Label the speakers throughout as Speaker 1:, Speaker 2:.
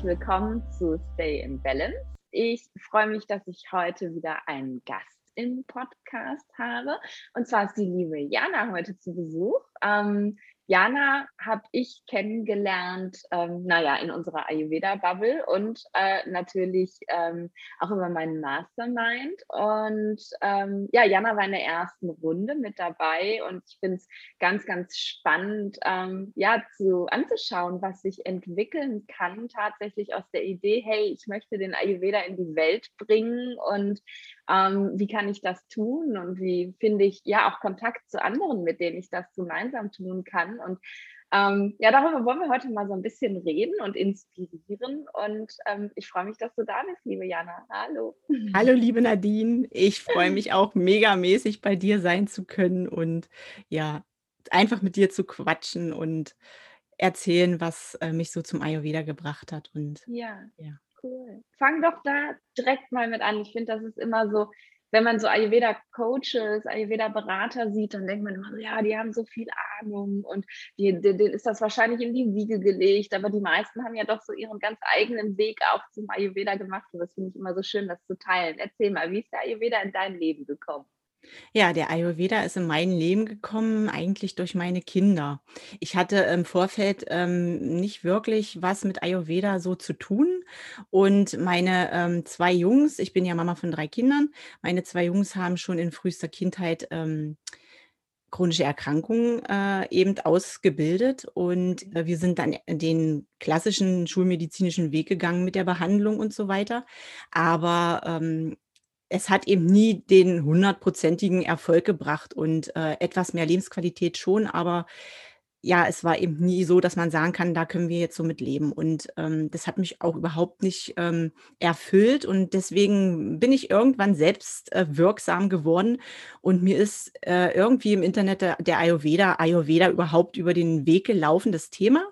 Speaker 1: herzlich willkommen zu Stay in Balance. Ich freue mich, dass ich heute wieder einen Gast im Podcast habe. Und zwar ist die liebe Jana heute zu Besuch. Ähm, Jana habe ich kennengelernt, ähm, naja, in unserer Ayurveda-Bubble und äh, natürlich ähm, auch über meinen Mastermind. Und ähm, ja, Jana war in der ersten Runde mit dabei und ich finde es ganz, ganz spannend, ähm, ja, zu, anzuschauen, was sich entwickeln kann tatsächlich aus der Idee, hey, ich möchte den Ayurveda in die Welt bringen und ähm, wie kann ich das tun und wie finde ich ja auch Kontakt zu anderen, mit denen ich das gemeinsam tun kann. Und ähm, ja, darüber wollen wir heute mal so ein bisschen reden und inspirieren. Und ähm, ich freue mich, dass du da bist, liebe Jana. Hallo.
Speaker 2: Hallo, liebe Nadine. Ich freue mich auch megamäßig bei dir sein zu können und ja, einfach mit dir zu quatschen und erzählen, was äh, mich so zum Ayurveda gebracht hat. Und
Speaker 1: ja. ja. Cool. Fang doch da direkt mal mit an. Ich finde, das ist immer so, wenn man so Ayurveda-Coaches, Ayurveda-Berater sieht, dann denkt man immer so, ja, die haben so viel Ahnung und denen ist das wahrscheinlich in die Wiege gelegt, aber die meisten haben ja doch so ihren ganz eigenen Weg auch zum Ayurveda gemacht und das finde ich immer so schön, das zu teilen. Erzähl mal, wie ist der Ayurveda in dein Leben gekommen?
Speaker 2: Ja, der Ayurveda ist in mein Leben gekommen, eigentlich durch meine Kinder. Ich hatte im Vorfeld ähm, nicht wirklich was mit Ayurveda so zu tun. Und meine ähm, zwei Jungs, ich bin ja Mama von drei Kindern, meine zwei Jungs haben schon in frühester Kindheit ähm, chronische Erkrankungen äh, eben ausgebildet. Und äh, wir sind dann den klassischen schulmedizinischen Weg gegangen mit der Behandlung und so weiter. Aber ähm, es hat eben nie den hundertprozentigen Erfolg gebracht und äh, etwas mehr Lebensqualität schon, aber ja, es war eben nie so, dass man sagen kann, da können wir jetzt so mit leben. Und ähm, das hat mich auch überhaupt nicht ähm, erfüllt. Und deswegen bin ich irgendwann selbst äh, wirksam geworden. Und mir ist äh, irgendwie im Internet der, der, Ayurveda, Ayurveda überhaupt über den Weg gelaufen, das Thema.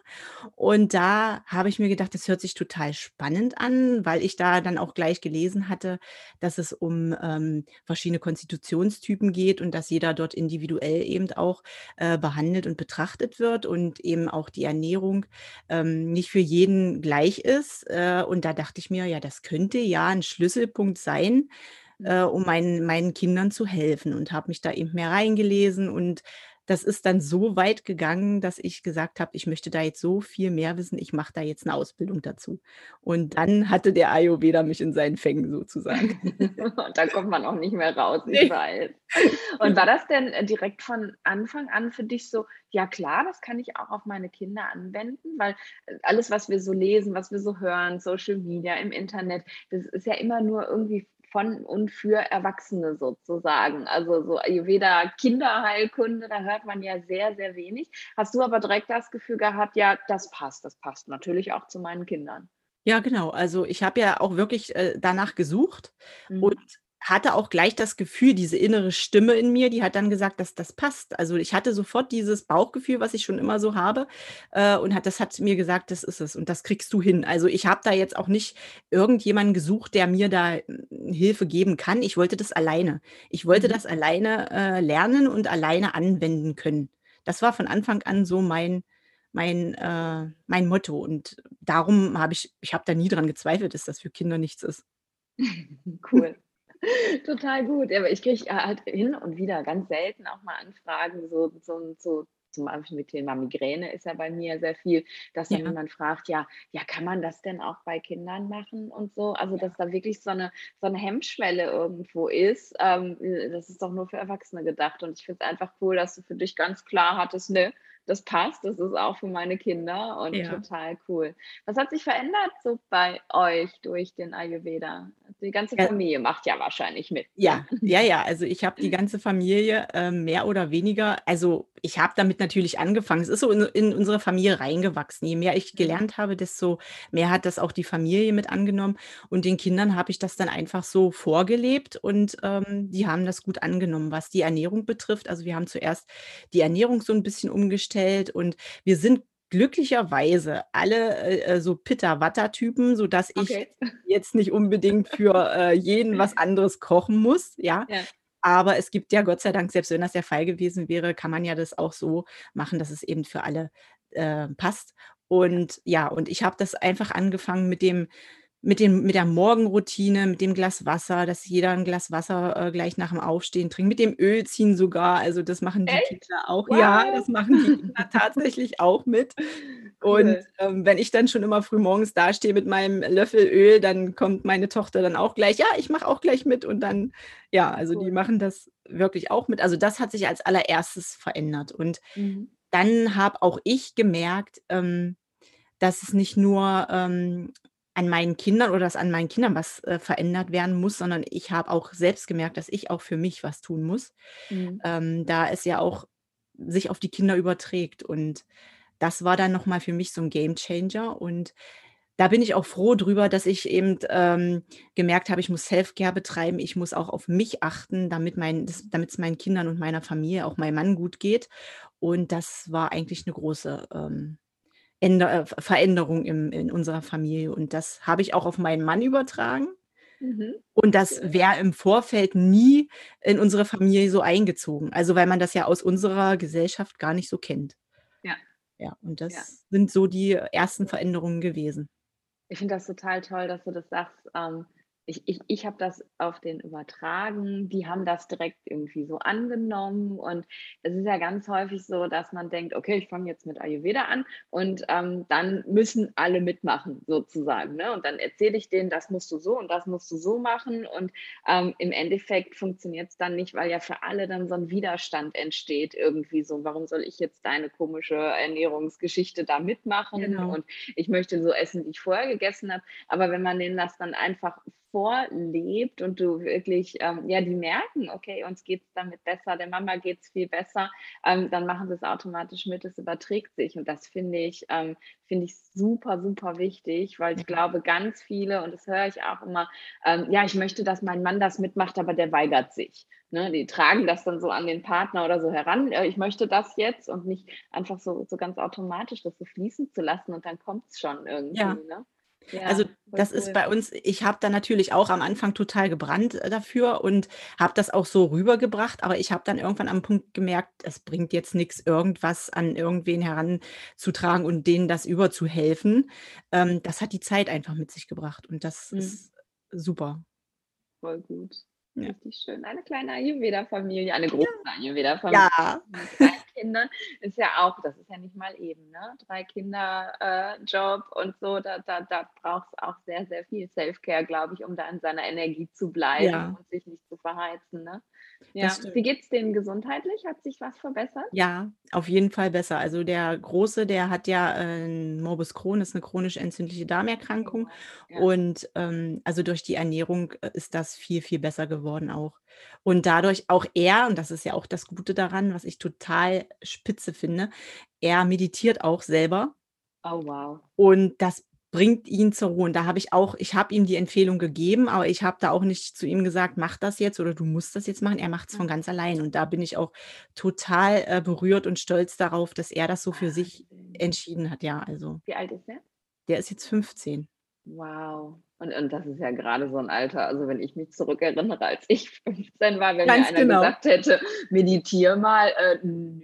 Speaker 2: Und da habe ich mir gedacht, das hört sich total spannend an, weil ich da dann auch gleich gelesen hatte, dass es um ähm, verschiedene Konstitutionstypen geht und dass jeder dort individuell eben auch äh, behandelt und betrachtet wird und eben auch die Ernährung ähm, nicht für jeden gleich ist. Äh, und da dachte ich mir, ja, das könnte ja ein Schlüsselpunkt sein, äh, um meinen, meinen Kindern zu helfen und habe mich da eben mehr reingelesen und das ist dann so weit gegangen, dass ich gesagt habe, ich möchte da jetzt so viel mehr wissen, ich mache da jetzt eine Ausbildung dazu. Und dann hatte der Ayurveda mich in seinen Fängen sozusagen.
Speaker 1: Und da kommt man auch nicht mehr raus, ich nee. weiß. Und war das denn äh, direkt von Anfang an für dich so, ja klar, das kann ich auch auf meine Kinder anwenden, weil äh, alles, was wir so lesen, was wir so hören, Social Media, im Internet, das ist ja immer nur irgendwie von und für Erwachsene sozusagen. Also so Ayurveda Kinderheilkunde, da hört man ja sehr, sehr wenig. Hast du aber direkt das Gefühl gehabt, ja, das passt, das passt natürlich auch zu meinen Kindern.
Speaker 2: Ja, genau. Also ich habe ja auch wirklich äh, danach gesucht mhm. und hatte auch gleich das Gefühl, diese innere Stimme in mir, die hat dann gesagt, dass das passt. Also ich hatte sofort dieses Bauchgefühl, was ich schon immer so habe, äh, und hat, das hat mir gesagt, das ist es und das kriegst du hin. Also ich habe da jetzt auch nicht irgendjemanden gesucht, der mir da äh, Hilfe geben kann. Ich wollte das alleine. Ich wollte mhm. das alleine äh, lernen und alleine anwenden können. Das war von Anfang an so mein, mein, äh, mein Motto. Und darum habe ich, ich habe da nie dran gezweifelt, dass das für Kinder nichts ist.
Speaker 1: cool. Total gut. Aber ich kriege halt hin und wieder ganz selten auch mal Anfragen, so, so, so zum Beispiel mit Thema Migräne ist ja bei mir sehr viel, dass dann ja. jemand fragt, ja, ja, kann man das denn auch bei Kindern machen und so? Also, dass da wirklich so eine, so eine Hemmschwelle irgendwo ist. Ähm, das ist doch nur für Erwachsene gedacht. Und ich finde es einfach cool, dass du für dich ganz klar hattest, ne, das passt, das ist auch für meine Kinder und ja. total cool. Was hat sich verändert so bei euch durch den Ayurveda? Die ganze Familie macht ja wahrscheinlich mit.
Speaker 2: Ja, ja, ja. Also ich habe die ganze Familie äh, mehr oder weniger, also ich habe damit natürlich angefangen. Es ist so in, in, unsere Familie reingewachsen. Je mehr ich mhm. gelernt habe, desto mehr hat das auch die Familie mit angenommen. Und den Kindern habe ich das dann einfach so vorgelebt und ähm, die haben das gut angenommen, was die Ernährung betrifft. Also wir haben zuerst die Ernährung so ein bisschen umgestellt und wir sind glücklicherweise alle äh, äh so Pitta-Watter-Typen, sodass okay. ich jetzt nicht unbedingt für äh, jeden was anderes kochen muss. Ja? ja. Aber es gibt ja Gott sei Dank, selbst wenn das der Fall gewesen wäre, kann man ja das auch so machen, dass es eben für alle äh, passt. Und ja, und ich habe das einfach angefangen mit dem mit dem mit der Morgenroutine, mit dem Glas Wasser, dass jeder ein Glas Wasser, äh, gleich nach dem Aufstehen trinkt, mit dem Ölziehen sogar. Also, das machen die
Speaker 1: Echt?
Speaker 2: Kinder auch. Ja,
Speaker 1: Wow.
Speaker 2: das machen die Kinder tatsächlich auch mit. Und,
Speaker 1: Cool.
Speaker 2: ähm, wenn ich dann schon immer frühmorgens dastehe mit meinem Löffel Öl, dann kommt meine Tochter dann auch gleich: „Ja, ich mache auch gleich mit.“ Und dann ja, also, die
Speaker 1: Cool.
Speaker 2: machen das wirklich auch mit. Also, das hat sich als Allererstes verändert. Und
Speaker 1: Mhm.
Speaker 2: dann habe auch ich gemerkt, ähm, dass es nicht nur, ähm, an meinen Kindern oder dass an meinen Kindern was, äh, verändert werden muss, sondern ich habe auch selbst gemerkt, dass ich auch für mich was tun muss,
Speaker 1: Mhm.
Speaker 2: ähm, da es ja auch sich auf die Kinder überträgt. Und das war dann noch mal für mich so 'n Gamechanger. Und da bin ich auch froh drüber, dass ich eben, ähm, gemerkt habe, ich muss Self-Care betreiben. Ich muss auch auf mich achten, damit mein damit's meinen Kindern und meiner Familie, auch meinem Mann gut geht. Und das war eigentlich 'ne große, ähm, Änder äh, Ver Veränderung im in unserer Familie. Und das habe ich auch auf meinen Mann übertragen.
Speaker 1: Mhm.
Speaker 2: Und das wäre im Vorfeld nie in unsere Familie so eingezogen. Also, weil man das ja aus unserer Gesellschaft gar nicht so kennt.
Speaker 1: Ja.
Speaker 2: Ja, und
Speaker 1: Ja.
Speaker 2: das sind so die ersten Veränderungen gewesen.
Speaker 1: Ich finde das total toll, dass du das sagst. Ähm, ich ich ich habe das auf den übertragen. Die haben das direkt irgendwie so angenommen. Und es ist ja ganz häufig so, dass man denkt: „Okay, ich fange jetzt mit Ayurveda an und, ähm, dann müssen alle mitmachen sozusagen“, ne? Und dann erzähle ich denen: „Das musst du so und das musst du so machen.“ Und, ähm, im Endeffekt funktioniert's dann nicht, weil ja für alle dann so 'n Widerstand entsteht irgendwie so: „Warum soll ich jetzt deine komische Ernährungsgeschichte da mitmachen
Speaker 2: Genau.
Speaker 1: und ich möchte so essen, wie ich vorher gegessen habe.“ Aber wenn man denen das dann einfach vorlebt und du wirklich ähm, ja, die merken: „Okay, uns geht's damit besser, der Mama geht's viel besser“, ähm, dann machen sie's automatisch mit. Es überträgt sich. Und das finde ich ähm, finde ich super, super wichtig, weil ich glaube, ganz viele und das höre ich auch immer, ähm: „Ja, ich möchte, dass mein Mann das mitmacht, aber der weigert sich“, ne? Die tragen das dann so an den Partner oder so heran: „Äh, ich möchte das jetzt“ und nicht einfach so so ganz automatisch das so fließen zu lassen und dann kommt's schon irgendwie,
Speaker 2: Ja.
Speaker 1: ne?
Speaker 2: Also,
Speaker 1: Ja,
Speaker 2: das ist
Speaker 1: cool.
Speaker 2: bei uns ich habe da natürlich auch am Anfang total gebrannt, äh, dafür und habe das auch so rübergebracht, aber ich habe dann irgendwann am Punkt gemerkt, es bringt jetzt nix, irgendwas an irgendwen heranzutragen und denen das überzuhelfen. Ähm, das hat die Zeit einfach mit sich gebracht und das
Speaker 1: Mhm.
Speaker 2: ist super.
Speaker 1: Voll gut.
Speaker 2: Ja.
Speaker 1: Richtig schön. Eine kleine Ayurveda-Familie, eine große
Speaker 2: Ja.
Speaker 1: Ayurveda-Familie
Speaker 2: Ja.
Speaker 1: Mit 3 Kindern ist ja auch das ist ja nicht mal eben, ne? 3 Kinder, äh, Job und so, da da da braucht's auch sehr, sehr viel Self-Care, glaube ich, um da in seiner Energie zu bleiben
Speaker 2: Ja.
Speaker 1: und sich nicht zu verheizen, ne? Ja. Wie
Speaker 2: stimmt.
Speaker 1: geht's denen gesundheitlich? Hat sich was verbessert?
Speaker 2: Ja, auf jeden Fall besser. Also, der Große, der hat ja, äh, Morbus Crohn, das ist 'ne chronisch entzündliche Darmerkrankung.
Speaker 1: Genau, ja.
Speaker 2: Und, ähm, also, durch die Ernährung, äh, ist das viel, viel besser geworden auch. Und dadurch auch er und das ist ja auch das Gute daran, was ich total spitze finde, er meditiert auch selber
Speaker 1: Oh, wow.
Speaker 2: und das bringt ihn zur Ruhe. Und da habe ich auch ich habe ihm die Empfehlung gegeben, aber ich habe da auch nicht zu ihm gesagt: „Mach das jetzt“ oder „Du musst das jetzt machen.“ Er macht's von
Speaker 1: Mhm.
Speaker 2: ganz allein. Und da bin ich auch total, äh, berührt und stolz darauf, dass er das so für sich
Speaker 1: Wahnsinn.
Speaker 2: entschieden hat, ja, also
Speaker 1: Wie alt ist er?
Speaker 2: Der ist jetzt 15.
Speaker 1: Wow. Und und das ist ja grade so 'n Alter also, wenn ich mich zurückerinnere, als ich 15 war, wenn mir
Speaker 2: Ganz
Speaker 1: einer
Speaker 2: genau.
Speaker 1: gesagt hätte: „Meditiere mal“, äh, ne,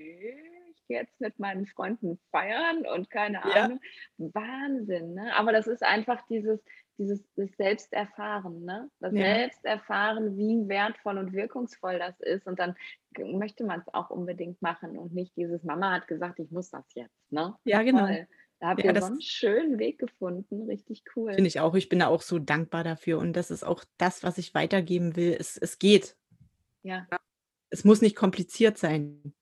Speaker 1: ich gehe jetzt mit meinen Freunden feiern und keine
Speaker 2: Ja.
Speaker 1: Ahnung. Wahnsinn, ne? Aber das ist einfach dieses dieses das Selbsterfahren, ne? Das
Speaker 2: Ja.
Speaker 1: Selbsterfahren, wie wertvoll und wirkungsvoll das ist. Und dann möchte man's auch unbedingt machen und nicht dieses: „Mama hat gesagt, ich muss das jetzt“, ne?
Speaker 2: Ja, genau.
Speaker 1: Toll. Da habt
Speaker 2: Ja,
Speaker 1: ihr so
Speaker 2: das
Speaker 1: 'n schönen Weg gefunden, richtig cool.
Speaker 2: Finde ich auch. Ich bin da auch so dankbar dafür und das ist auch das, was ich weitergeben will. Es es geht.
Speaker 1: Ja.
Speaker 2: Es muss nicht kompliziert sein.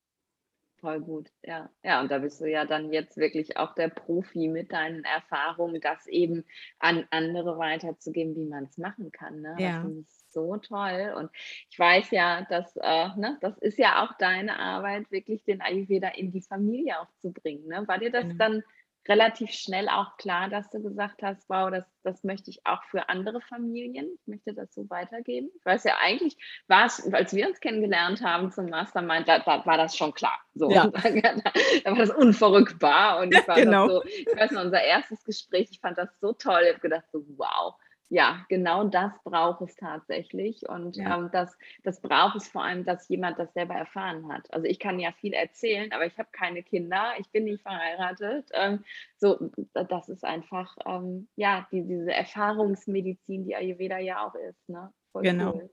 Speaker 1: Voll gut, ja. Ja, und da bist du ja dann jetzt wirklich auch der Profi mit deinen Erfahrungen, das eben an andere weiterzugeben, wie man's machen kann, ne? Das
Speaker 2: Ja.
Speaker 1: finde ich so toll. Und ich weiß ja, dass, äh, ne das ist ja auch deine Arbeit, wirklich den Ayurveda in die Familie auch zu bringen, ne? War dir das
Speaker 2: Genau.
Speaker 1: dann relativ schnell auch klar, dass du gesagt hast: „Wow, das das möchte ich auch für andere Familien ich möchte das so weitergeben?“ Ich weiß ja, eigentlich war's als wir uns kennengelernt haben zum Mastermind, da da war das schon klar. So,
Speaker 2: Ja.
Speaker 1: da war das unverrückbar und ich war noch
Speaker 2: Genau.
Speaker 1: so ich weiß noch, unser 1. Gespräch, ich fand das so toll. Ich habe gedacht so: „Wow, ja, genau das braucht es tatsächlich. Und
Speaker 2: Ja.
Speaker 1: ähm, das, das braucht es vor allem, dass jemand das selber erfahren hat. Also ich kann ja viel erzählen, aber ich habe keine Kinder, ich bin nicht verheiratet. Ähm, so, das ist einfach, ähm, ja, die, diese Erfahrungsmedizin, die Ayurveda ja auch ist. Ne? Voll
Speaker 2: Genau.
Speaker 1: cool.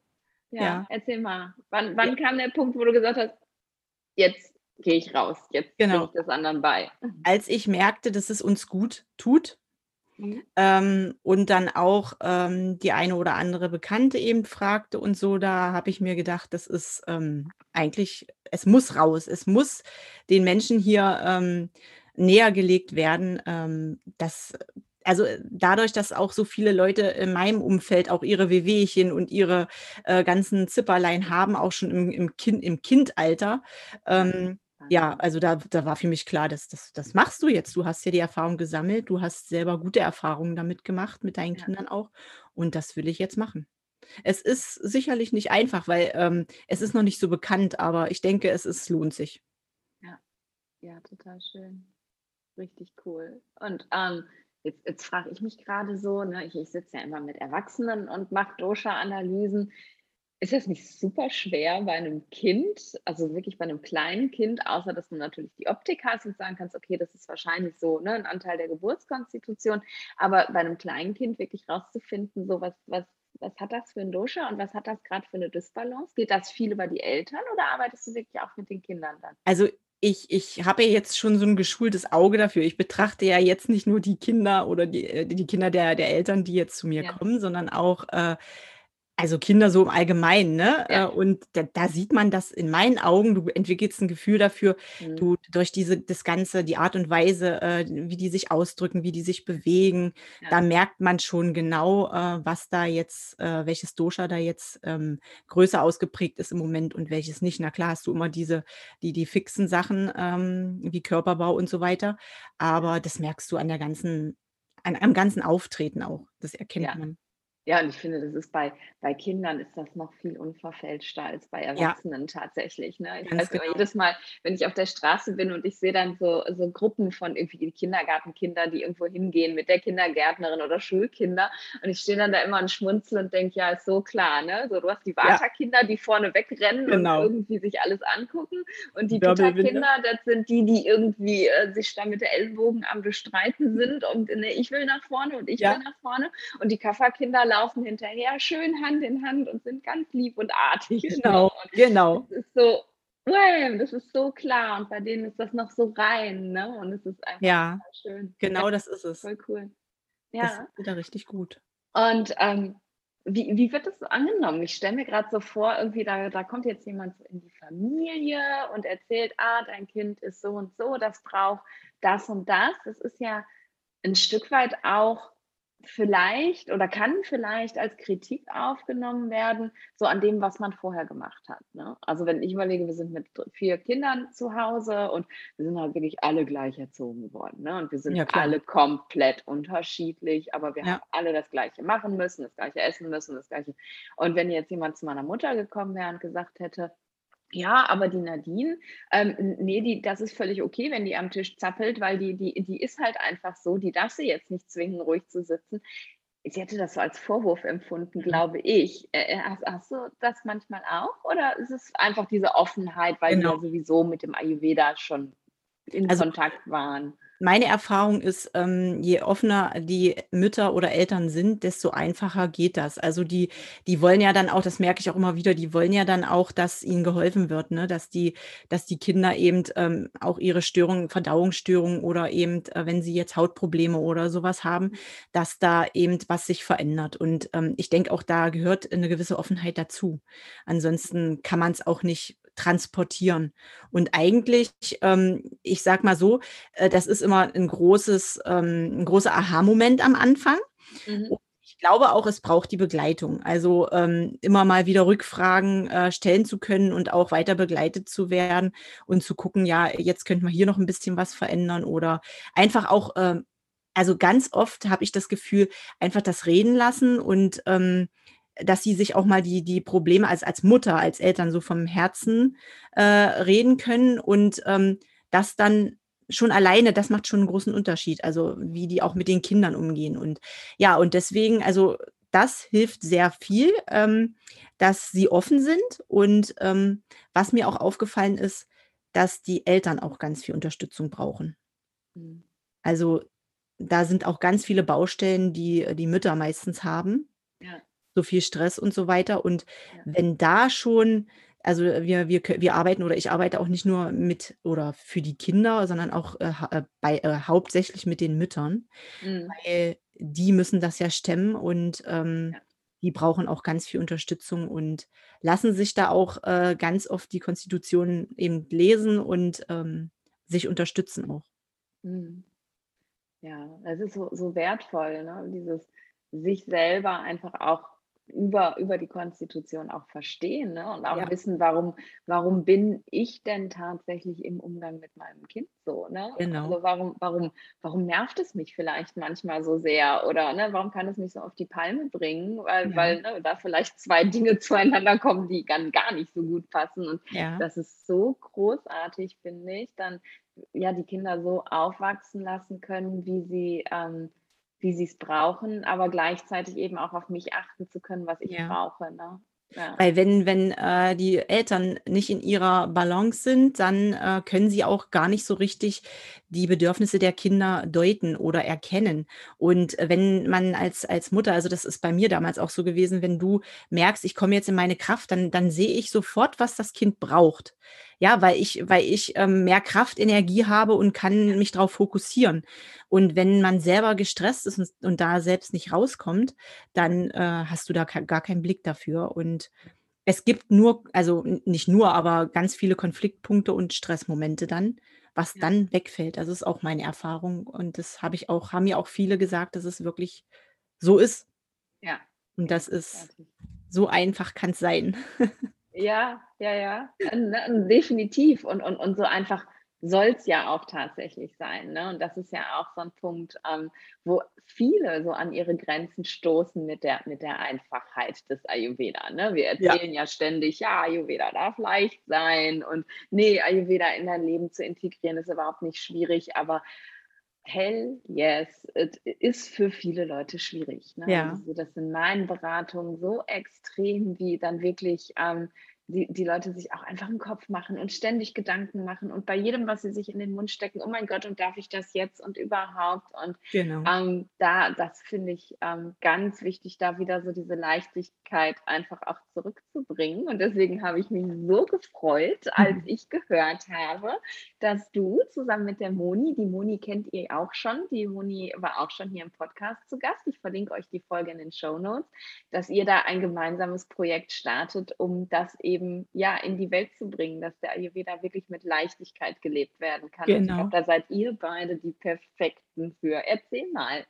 Speaker 1: Ja,
Speaker 2: Ja.
Speaker 1: erzähl mal. Wann,
Speaker 2: Ja.
Speaker 1: wann kam der Punkt, wo du gesagt hast, jetzt gehe ich raus, jetzt
Speaker 2: Genau.
Speaker 1: ich das anderen bei?
Speaker 2: Als ich merkte, dass es uns gut tut,
Speaker 1: Mhm.
Speaker 2: ähm, und dann auch, ähm, die eine oder andere Bekannte eben fragte und so, da habe ich mir gedacht, das ist, ähm, eigentlich es muss raus. Es muss den Menschen hier, ähm, nähergelegt werden, ähm, dass also, äh, dadurch, dass auch so viele Leute in meinem Umfeld auch ihre Wehwehchen und ihre, äh, ganzen Zipperlein haben, auch schon im im Kin im Kindalter,
Speaker 1: Ja,
Speaker 2: ähm, ja, also da da war für mich klar, das das das machst du jetzt. Du hast ja die Erfahrung gesammelt. Du hast selber gute Erfahrungen damit gemacht, mit deinen
Speaker 1: Ja.
Speaker 2: Kindern auch. Und das will ich jetzt machen. Es ist sicherlich nicht einfach, weil, ähm, es ist noch nicht so bekannt, aber ich denke, es ist lohnt sich.
Speaker 1: Ja, ja, total schön. Richtig cool. Und ähm, jetzt, jetzt frage ich mich gerade so, ne, ich, ich sitze ja immer mit Erwachsenen und mache Dosha-Analysen. Ist das nicht super schwer bei einem Kind, also wirklich bei einem kleinen Kind, außer dass du natürlich die Optik hast und sagen kannst, okay, das ist wahrscheinlich so ne, ein Anteil der Geburtskonstitution, aber bei einem kleinen Kind wirklich rauszufinden, so was, was, was hat das für ein Dosha und was hat das gerade für eine Dysbalance? Geht das viel über die Eltern oder arbeitest du wirklich auch mit den Kindern dann?
Speaker 2: Also, ich ich habe ja jetzt schon so 'n geschultes Auge dafür. Ich betrachte ja jetzt nicht nur die Kinder oder die äh, die Kinder der der Eltern, die jetzt zu mir
Speaker 1: Ja.
Speaker 2: kommen, sondern auch, äh also, Kinder so im Allgemeinen, ne? Äh,
Speaker 1: Ja.
Speaker 2: und da da sieht man das in meinen Augen, du entwickelst 'n Gefühl dafür,
Speaker 1: Mhm.
Speaker 2: du durch diese das Ganze, die Art und Weise, äh, wie die sich ausdrücken, wie die sich bewegen,
Speaker 1: Ja.
Speaker 2: da merkt man schon genau, äh, was da jetzt äh, welches Dosha da jetzt, ähm, größer ausgeprägt ist im Moment und welches nicht. Na klar hast du immer diese die die fixen Sachen, ähm, wie Körperbau und so weiter, aber das merkst du an der ganzen an am ganzen Auftreten auch. Das erkennt
Speaker 1: Ja.
Speaker 2: man.
Speaker 1: Ja, und ich finde, das ist bei bei Kindern ist das noch viel unverfälschter als bei
Speaker 2: Ja.
Speaker 1: Erwachsenen tatsächlich, ne? Ich
Speaker 2: Ganz
Speaker 1: weiß immer
Speaker 2: genau.
Speaker 1: jedes Mal, wenn ich auf der Straße bin und ich sehe dann so so Gruppen von irgendwie Kindergartenkinder, die irgendwo hingehen mit der Kindergärtnerin oder Schulkinder und ich stehe dann da immer und schmunzle und denke: „Ja, ist so klar“, ne? So, du hast die
Speaker 2: Ja.
Speaker 1: Vata-Kinder, die vorne wegrennen und
Speaker 2: Genau.
Speaker 1: irgendwie sich alles angucken und die. Pitta-Kinder, das sind die, die irgendwie, äh, sich da mit der Ellenbogen am Bestreiten sind und, ne, ich will nach vorne und ich
Speaker 2: Ja.
Speaker 1: will nach vorne und die Kafferkinder laufen hinterher, schön Hand in Hand und sind ganz lieb und artig?
Speaker 2: Genau,
Speaker 1: Und
Speaker 2: genau.
Speaker 1: das ist so das ist so klar und bei denen ist das noch so rein, ne? Und es ist einfach
Speaker 2: Ja,
Speaker 1: schön.
Speaker 2: genau
Speaker 1: Ja,
Speaker 2: das ist es.
Speaker 1: voll cool.
Speaker 2: Das
Speaker 1: Ja.
Speaker 2: ist wieder richtig gut.
Speaker 1: Und, ähm, wie wie wird das so angenommen? Ich stelle mir grad so vor, irgendwie da da kommt jetzt jemand so in die Familie und erzählt: „Ah, dein Kind ist so und so, das braucht das und das.“ Das ist ja 'n Stück weit auch vielleicht oder kann vielleicht als Kritik aufgenommen werden, so an dem, was man vorher gemacht hat, ne? Also, wenn ich überlege, wir sind mit 4 Kindern zu Hause und wir sind halt wirklich alle gleich erzogen worden, ne? Und wir sind
Speaker 2: Ja,
Speaker 1: alle komplett unterschiedlich, aber wir
Speaker 2: Ja.
Speaker 1: haben alle das Gleiche machen müssen, das Gleiche essen müssen, das Gleiche und wenn jetzt jemand zu meiner Mutter gekommen wäre und gesagt hätte: „Ja, aber die Nadine, ähm, n ne, die das ist völlig okay, wenn die am Tisch zappelt, weil die die die ist halt einfach so, die darf sie jetzt nicht zwingen, ruhig zu sitzen.“ Sie hätte das so als Vorwurf empfunden,
Speaker 2: Mhm.
Speaker 1: glaube ich. Äh, äh, hast hast du das manchmal auch oder ist es einfach diese Offenheit, weil
Speaker 2: Genau.
Speaker 1: ja sowieso mit dem Ayurveda schon in
Speaker 2: Also
Speaker 1: Kontakt waren?
Speaker 2: Meine Erfahrung ist, ähm, je offener die Mütter oder Eltern sind, desto einfacher geht das. Also, die die wollen ja dann auch das merke ich auch immer wieder, die wollen ja dann auch, dass ihnen geholfen wird, ne? Dass die dass die Kinder eben, ähm, auch ihre Störungen Verdauungsstörungen oder eben, äh, wenn sie jetzt Hautprobleme oder so was haben, dass da eben was sich verändert. Und, ähm, ich denke auch, da gehört 'ne gewisse Offenheit dazu. Ansonsten kann man's auch nicht transportieren. Und eigentlich, ähm, ich sage mal so, äh, das ist immer 'n großes ähm, 'n großer Aha-Moment am Anfang.
Speaker 1: Mhm.
Speaker 2: Ich glaube auch, es braucht die Begleitung. Also, ähm, immer mal wieder Rückfragen, äh, stellen zu können und auch weiter begleitet zu werden und zu gucken, ja, jetzt könnten wir hier noch 'n bisschen was verändern oder einfach auch, ähm also, ganz oft habe ich das Gefühl, einfach das reden lassen und, ähm, dass sie sich auch mal die die Probleme als als Mutter, als Eltern so vom Herzen, äh, reden können und, ähm, das dann schon alleine, das macht schon 'n großen Unterschied, also, wie die auch mit den Kindern umgehen. Und ja, und deswegen also, das hilft sehr viel, ähm, dass sie offen sind. Und ähm, was mir auch aufgefallen ist, dass die Eltern auch ganz viel Unterstützung brauchen.
Speaker 1: Mhm.
Speaker 2: Also da sind auch ganz viele Baustellen, die die Mütter meistens haben.
Speaker 1: Ja.
Speaker 2: So viel Stress und so weiter. Und
Speaker 1: Ja.
Speaker 2: wenn da schon also wir wir wir arbeiten oder ich arbeite auch nicht nur mit oder für die Kinder, sondern auch, äh, äh, bei äh, hauptsächlich mit den Müttern,
Speaker 1: Mhm.
Speaker 2: weil die müssen das ja stemmen und, ähm,
Speaker 1: Ja.
Speaker 2: die brauchen auch ganz viel Unterstützung und lassen sich da auch, äh, ganz oft die Konstitution eben lesen und, ähm, sich unterstützen auch.
Speaker 1: Mhm. Ja, es ist so so wertvoll, ne? Dieses sich selber einfach auch über über die Konstitution auch verstehen, ne? Und auch
Speaker 2: Ja.
Speaker 1: wissen, warum warum bin ich denn tatsächlich im Umgang mit meinem Kind so, ne?
Speaker 2: Genau.
Speaker 1: Also, warum warum warum nervt es mich vielleicht manchmal so sehr oder, ne, warum kann es mich so auf die Palme bringen, weil
Speaker 2: Ja.
Speaker 1: weil, ne, da vielleicht 2 Dinge zueinander kommen, die dann gar nicht so gut passen. Und
Speaker 2: Ja.
Speaker 1: das ist so großartig, finde ich, dann, ja, die Kinder so aufwachsen lassen können, wie sie ähm, wie sie's brauchen, aber gleichzeitig eben auch auf mich achten zu können, was ich
Speaker 2: Ja.
Speaker 1: brauche, ne? Ja.
Speaker 2: Weil wenn wenn, äh, die Eltern nicht in ihrer Balance sind, dann, äh, können sie auch gar nicht so richtig die Bedürfnisse der Kinder deuten oder erkennen. Und, wenn man als als Mutter also das ist bei mir damals auch so gewesen, wenn du merkst, ich komme jetzt in meine Kraft, dann dann sehe ich sofort, was das Kind braucht. Ja, weil ich weil ich, ähm, mehr Kraft, Energie habe und kann mich drauf fokussieren. Und wenn man selber gestresst ist und und da selbst nicht rauskommt, dann, äh, hast du da gar keinen Blick dafür. Und es gibt nur also nicht nur, aber ganz viele Konfliktpunkte und Stressmomente dann, was
Speaker 1: Ja.
Speaker 2: dann wegfällt. Also, ist auch meine Erfahrung und das habe ich auch haben mir auch viele gesagt, dass es wirklich so ist.
Speaker 1: Ja.
Speaker 2: Und das ist so einfach kann's sein.
Speaker 1: Ja, ja, ja, ne, definitiv. Und und und so einfach soll's ja auch tatsächlich sein, ne? Und das ist ja auch so 'n Punkt, ähm, wo viele so an ihre Grenzen stoßen mit der mit der Einfachheit des Ayurveda, ne? Wir
Speaker 2: Ja.
Speaker 1: erzählen ja ständig: „Ja, Ayurveda darf leicht sein“ und ne, Ayurveda in dein Leben zu integrieren, ist überhaupt nicht schwierig, aber hell yes, it ist für viele Leute schwierig, ne?
Speaker 2: Ja.
Speaker 1: Also, das in meinen Beratungen so extrem, wie dann wirklich, ähm, die die Leute sich auch einfach 'n Kopf machen und ständig Gedanken machen und bei jedem, was sie sich in den Mund stecken: „Oh mein Gott, und darf ich das jetzt und überhaupt?“ Und,
Speaker 2: Genau.
Speaker 1: ähm, da das finde ich, ähm, ganz wichtig, da wieder so diese Leichtigkeit einfach auch zurückzubringen. Und deswegen habe ich mich so gefreut, als ich gehört habe, dass du zusammen mit der Moni die Moni kennt ihr auch schon, die Moni war auch schon hier im Podcast zu Gast. Ich verlinke euch die Folge in den Shownotes, dass ihr da ein gemeinsames Projekt startet, um das eben, ja, in die Welt zu bringen, dass der Ayurveda wirklich mit Leichtigkeit gelebt werden kann. Und ich glaube,
Speaker 2: Genau.
Speaker 1: da seid ihr beide die Perfekten für. Erzähl mal.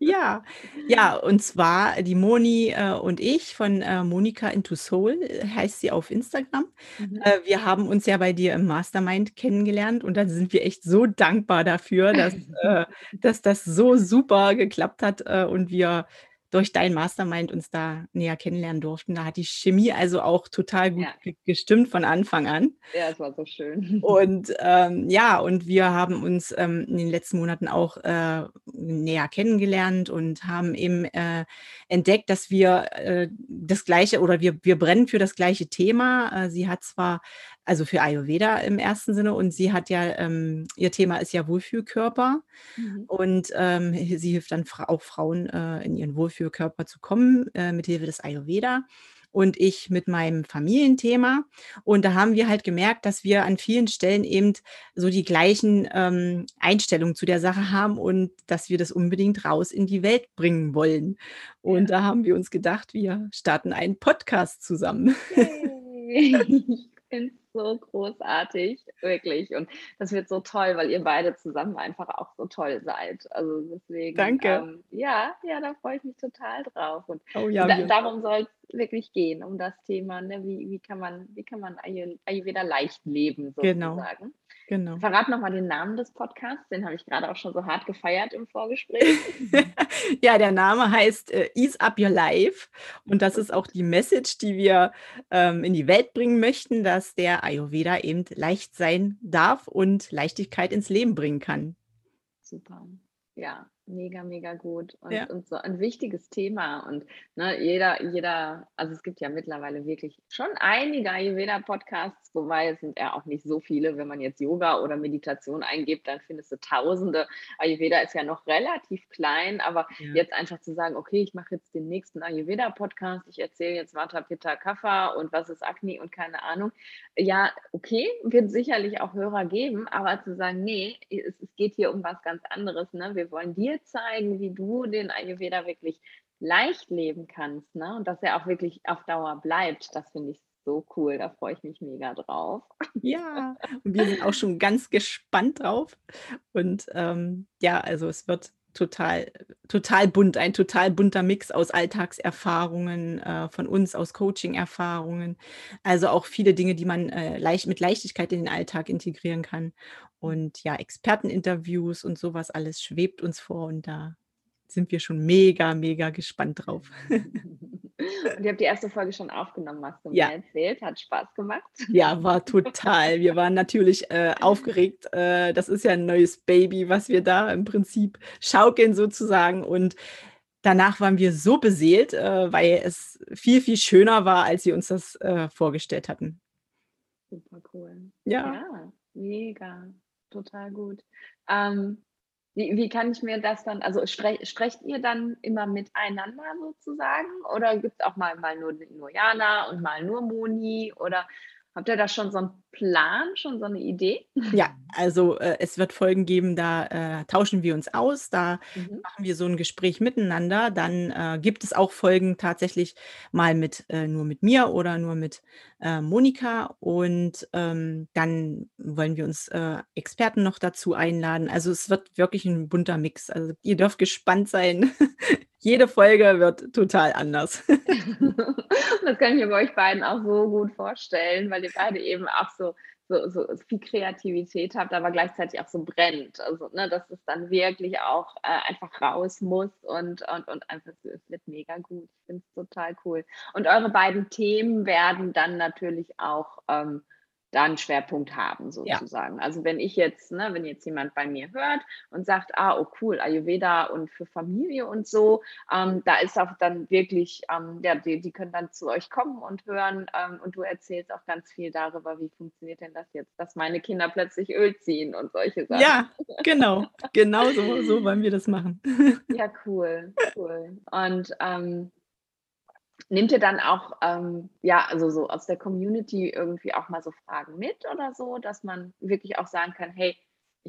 Speaker 2: Ja. Ja, und zwar die Moni, äh, und ich von, äh, Monika into Soul, äh, heißt sie auf Instagram.
Speaker 1: Mhm.
Speaker 2: Äh, wir haben uns ja bei dir im Mastermind kennengelernt und da sind wir echt so dankbar dafür, dass äh, dass das so super geklappt hat, äh, und wir durch dein Mastermind uns da näher kennenlernen durften. Da hat die Chemie also auch total gut
Speaker 1: Ja.
Speaker 2: ge gestimmt von Anfang an.
Speaker 1: Ja, es war so schön.
Speaker 2: Und, ähm, ja, und wir haben uns, ähm, in den letzten Monaten auch, äh, näher kennengelernt und haben eben, äh, entdeckt, dass wir, äh, das Gleiche oder wir wir brennen für das gleiche Thema. Äh, sie hat zwar also für Ayurveda im ersten Sinne und sie hat ja, ähm ihr Thema ist ja Wohlfühlkörper
Speaker 1: Mhm.
Speaker 2: und, ähm, sie hilft dann auch Frauen, äh, in ihren Wohlfühlkörper zu kommen, äh, mit Hilfe des Ayurveda und ich mit meinem Familienthema. Und da haben wir halt gemerkt, dass wir an vielen Stellen eben so die gleichen, ähm, Einstellungen zu der Sache haben und dass wir das unbedingt raus in die Welt bringen wollen. Und
Speaker 1: Ja.
Speaker 2: da haben wir uns gedacht, wir starten einen Podcast zusammen.
Speaker 1: Yay. Ich finde es so großartig, wirklich. Und das wird so toll, weil ihr beide zusammen einfach auch so toll seid. Also deswegen,
Speaker 2: Danke.
Speaker 1: ähm, ja, ja, da freue ich mich total drauf. Und
Speaker 2: Oh ja,
Speaker 1: da darum soll's wirklich gehen, um das Thema, ne, wie wie kann man wie kann man Ayu Ayurveda leicht leben
Speaker 2: Genau.
Speaker 1: sozusagen.
Speaker 2: Genau.
Speaker 1: Verrate noch mal den Namen des Podcasts, den habe ich grade auch schon so hart gefeiert im Vorgespräch.
Speaker 2: Ja, der Name heißt, äh, „Ease up your life“ und das ist auch die Message, die wir, ähm, in die Welt bringen möchten, dass der Ayurveda eben leicht sein darf und Leichtigkeit ins Leben bringen kann.
Speaker 1: Super. Ja, Mega, mega gut und,
Speaker 2: Ja.
Speaker 1: und so ein wichtiges Thema. Und ne, jeder, jeder, also es gibt ja mittlerweile wirklich schon einige Ayurveda-Podcasts, wobei es sind ja auch nicht so viele. Wenn man jetzt Yoga oder Meditation eingibt, dann findest du Tausende. Ayurveda ist ja noch relativ klein, aber
Speaker 2: Ja.
Speaker 1: jetzt einfach zu sagen, okay, ich mache jetzt den nächsten Ayurveda-Podcast, ich erzähle jetzt Vata, Pitta, Kapha und was ist Agni und keine Ahnung. Ja, okay, wird sicherlich auch Hörer geben, aber zu sagen, nee, es, es geht hier um was ganz anderes. Ne? Wir wollen zeigen, wie du den Ayurveda wirklich leicht leben kannst ne? und dass er auch wirklich auf Dauer bleibt. Das finde ich so cool. Da freue ich mich mega drauf.
Speaker 2: Ja, und wir sind auch schon ganz gespannt drauf. Und ähm, ja, also es wird total, total bunt, ein total bunter Mix aus Alltagserfahrungen äh, von uns, aus Coaching-Erfahrungen. Also auch viele Dinge, die man äh, leicht, mit Leichtigkeit in den Alltag integrieren kann. Und ja, Experteninterviews und sowas alles schwebt uns vor und da sind wir schon mega, mega gespannt drauf.
Speaker 1: Und ihr habt die erste Folge schon aufgenommen, hast du
Speaker 2: Ja.
Speaker 1: mir erzählt. Hat Spaß gemacht.
Speaker 2: Ja, war total. Wir waren natürlich äh, aufgeregt. Äh, das ist ja ein neues Baby, was wir da im Prinzip schaukeln sozusagen. Und danach waren wir so beseelt, äh, weil es viel, viel schöner war, als wir uns das äh, vorgestellt hatten.
Speaker 1: Super cool.
Speaker 2: Ja.
Speaker 1: Ja, mega. Total gut. Ähm, wie, wie kann ich mir das dann, also spre sprecht ihr dann immer miteinander sozusagen? Oder gibt es auch mal, mal nur, nur Jana und mal nur Moni? Oder habt ihr da schon so einen Plan, schon so eine Idee?
Speaker 2: Ja, also äh, es wird Folgen geben, da äh, tauschen wir uns aus, da
Speaker 1: Mhm.
Speaker 2: machen wir so ein Gespräch miteinander. Dann äh, gibt es auch Folgen tatsächlich mal mit äh, nur mit mir oder nur mit äh, Monika. Und ähm, dann wollen wir uns äh, Experten noch dazu einladen. Also es wird wirklich ein bunter Mix. Also ihr dürft gespannt sein. Jede Folge wird total anders.
Speaker 1: Das kann ich mir bei euch beiden auch so gut vorstellen, weil ihr beide eben auch so, so, so viel Kreativität habt, aber gleichzeitig auch so brennt. Also, ne, dass es dann wirklich auch äh, einfach raus muss und, und, und einfach, es wird mega gut. Ich finde es total cool. Und eure beiden Themen werden dann natürlich auch ähm, da einen Schwerpunkt haben,
Speaker 2: Ja.
Speaker 1: sozusagen. Also wenn ich jetzt, ne, wenn jetzt jemand bei mir hört und sagt, ah, oh cool, Ayurveda und für Familie und so, ähm, da ist auch dann wirklich, ähm, ja, die, die können dann zu euch kommen und hören ähm, und du erzählst auch ganz viel darüber, wie funktioniert denn das jetzt, dass meine Kinder plötzlich Öl ziehen und solche Sachen.
Speaker 2: Ja, genau. Genau so, so wollen wir das machen.
Speaker 1: Ja, cool, cool. Und ähm, nehmt ihr dann auch, ähm, ja, also so aus der Community irgendwie auch mal so Fragen mit oder so, dass man wirklich auch sagen kann, hey,